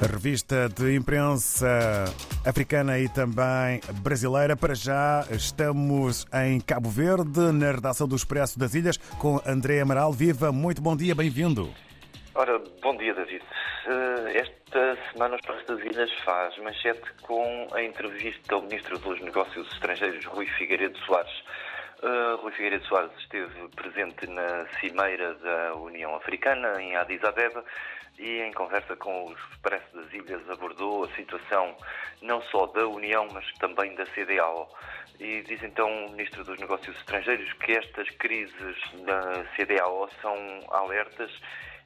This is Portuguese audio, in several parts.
Revista de imprensa africana e também brasileira. Para já estamos em Cabo Verde, na redação do Expresso das Ilhas, com André Amaral. Viva, muito bom dia, bem-vindo. Ora, bom dia, David. Eh, esta semana o Expresso das Ilhas faz manchete com a entrevista ao Ministro dos Negócios Estrangeiros, Rui Figueiredo Soares. Uh, Rui Figueiredo Soares esteve presente na Cimeira da União Africana, em Addis Abeba, e em conversa com o Expresso das Ilhas abordou a situação não só da União, mas também da CDAO. E diz então o Ministro dos Negócios Estrangeiros que estas crises da CDAO são alertas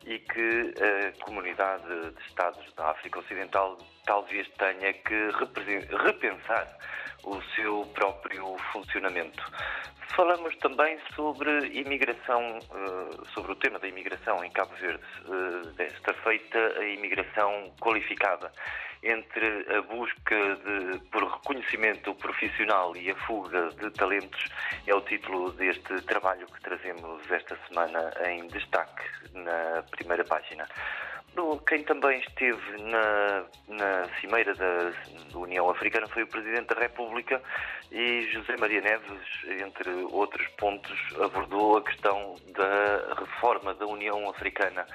e que a comunidade de Estados da África Ocidental talvez tenha que repensar o seu próprio funcionamento. Falamos também sobre imigração, eh, sobre o tema da imigração em Cabo Verde. Eh, está feita a imigração qualificada entre a busca de, por reconhecimento profissional e a fuga de talentos é o título deste trabalho que trazemos esta semana em destaque na primeira página. Quem também esteve na, na cimeira da, da, União Africana foi o Presidente da República e José Maria Neves, entre outros pontos, abordou a questão da reforma da União Africana.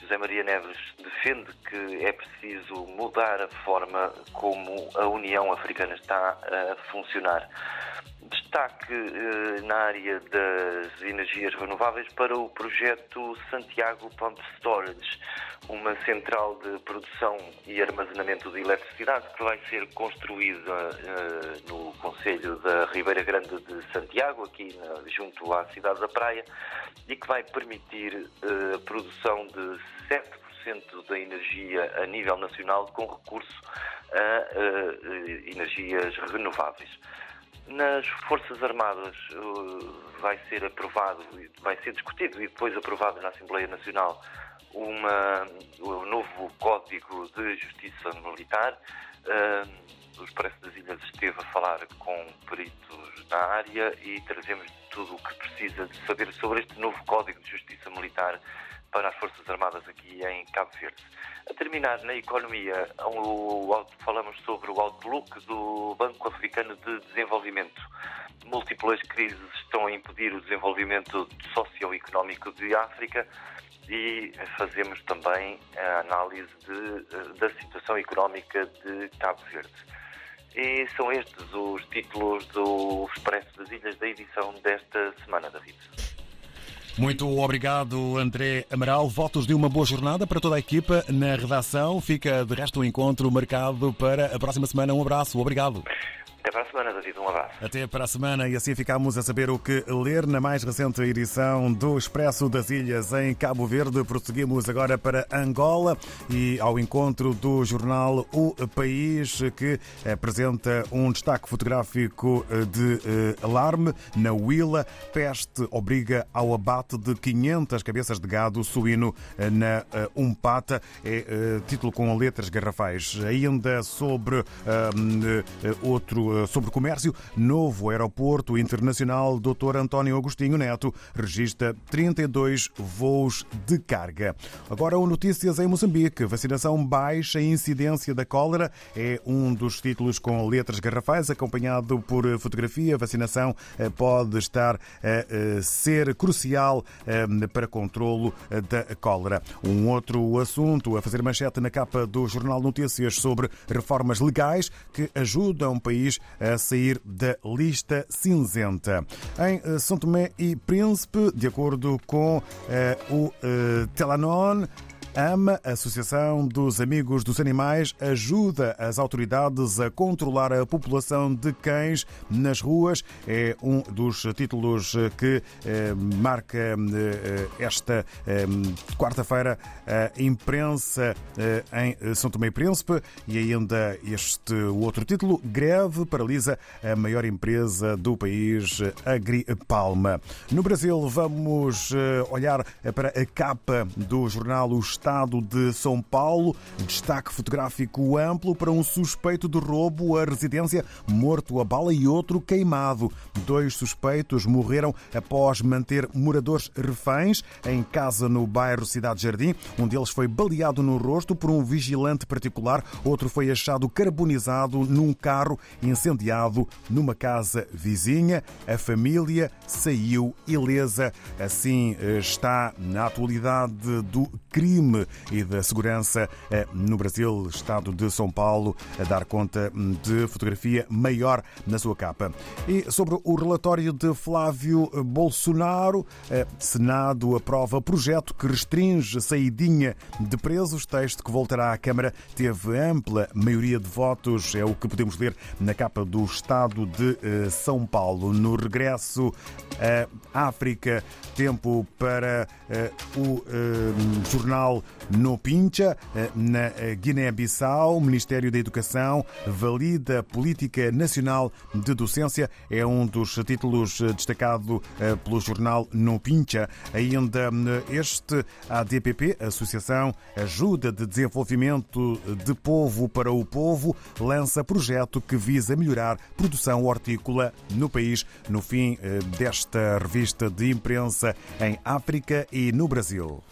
José Maria Neves defende que é preciso mudar a forma como a União Africana está a funcionar destaque eh, na área das energias renováveis para o projeto Santiago Pump Storage, uma central de produção e armazenamento de eletricidade que vai ser construída eh, no Conselho da Ribeira Grande de Santiago, aqui junto à cidade da Praia, e que vai permitir eh, a produção de 7% da energia a nível nacional com recurso a energias renováveis. Nas Forças Armadas uh, vai ser aprovado, vai ser discutido e depois aprovado na Assembleia Nacional uma, um novo Código de Justiça Militar. Uh, o Expresso das Ilhas esteve a falar com peritos na área e trazemos tudo o que precisa de saber sobre este novo Código de Justiça Militar para as Forças Armadas aqui em Cabo Verde. A terminar na economia, falamos sobre o outlook do Banco Africano de Desenvolvimento. Múltiplas crises estão a impedir o desenvolvimento socioeconómico de África e fazemos também a análise de, da situação económica de Cabo Verde. E são estes os títulos do Expresso das Ilhas da edição desta semana, David. Muito obrigado, André Amaral. Votos de uma boa jornada para toda a equipa na redação. Fica de resto o um encontro marcado para a próxima semana. Um abraço, obrigado. Até para a semana, David. Um abraço. Até para a semana e assim ficamos a saber o que ler na mais recente edição do Expresso das Ilhas em Cabo Verde. Prosseguimos agora para Angola e ao encontro do jornal O País, que apresenta um destaque fotográfico de eh, alarme na Huila. Peste obriga ao abate de 500 cabeças de gado suíno eh, na eh, Umpata. É título com letras garrafais. Ainda sobre outro sobre comércio, novo aeroporto internacional Dr. António Agostinho Neto registra 32 voos de carga. Agora, o Notícias em Moçambique. Vacinação baixa incidência da cólera é um dos títulos com letras garrafais, acompanhado por fotografia. Vacinação eh, pode estar a eh, ser crucial eh, para controlo da cólera. Um outro assunto a fazer manchete na capa do Jornal Notícias sobre reformas legais que ajudam o país a sair da lista cinzenta. Em eh, São Tomé e Príncipe, de acordo com eh, o eh, Telanon, AMA, Associação dos Amigos dos Animais, ajuda as autoridades a controlar a população de cães nas ruas. É um dos títulos que eh, marca eh, esta eh, quarta-feira a imprensa em São Tomé e Príncipe. E ainda este outro título: Greve paralisa a maior empresa do país, Agripalma. No Brasil, vamos olhar para a capa do jornal Os estado de São Paulo. Destaque fotográfico amplo para um suspeito de roubo à residência, morto a bala e outro queimado. Dois suspeitos morreram após manter moradores reféns em casa no bairro Cidade Jardim. Um deles foi baleado no rosto por um vigilante particular, outro foi achado carbonizado num carro incendiado numa casa vizinha. A família saiu ilesa. Assim eh, está na atualidade do crime e da segurança eh, no Brasil, Estado de São Paulo, a dar conta de fotografia maior na sua capa. E sobre o relatório de Flávio Bolsonaro, eh, Senado aprova projeto que restringe a saidinha de presos. Texto que voltará à Câmara teve ampla maioria de votos, é o que podemos ler na capa do Estado de São Paulo. No regresso à África, tempo para o jornal No Pincha, na Guiné-Bissau. O Ministério da Educação valida a Política Nacional de Docência. É um dos títulos destacado pelo jornal No Pincha. Ainda este ADPP, Associação Ajuda de Desenvolvimento de Povo para o Povo, lança projeto que visa melhorar produção hortícola no país no fim desta revista de imprensa em África e no Brasil.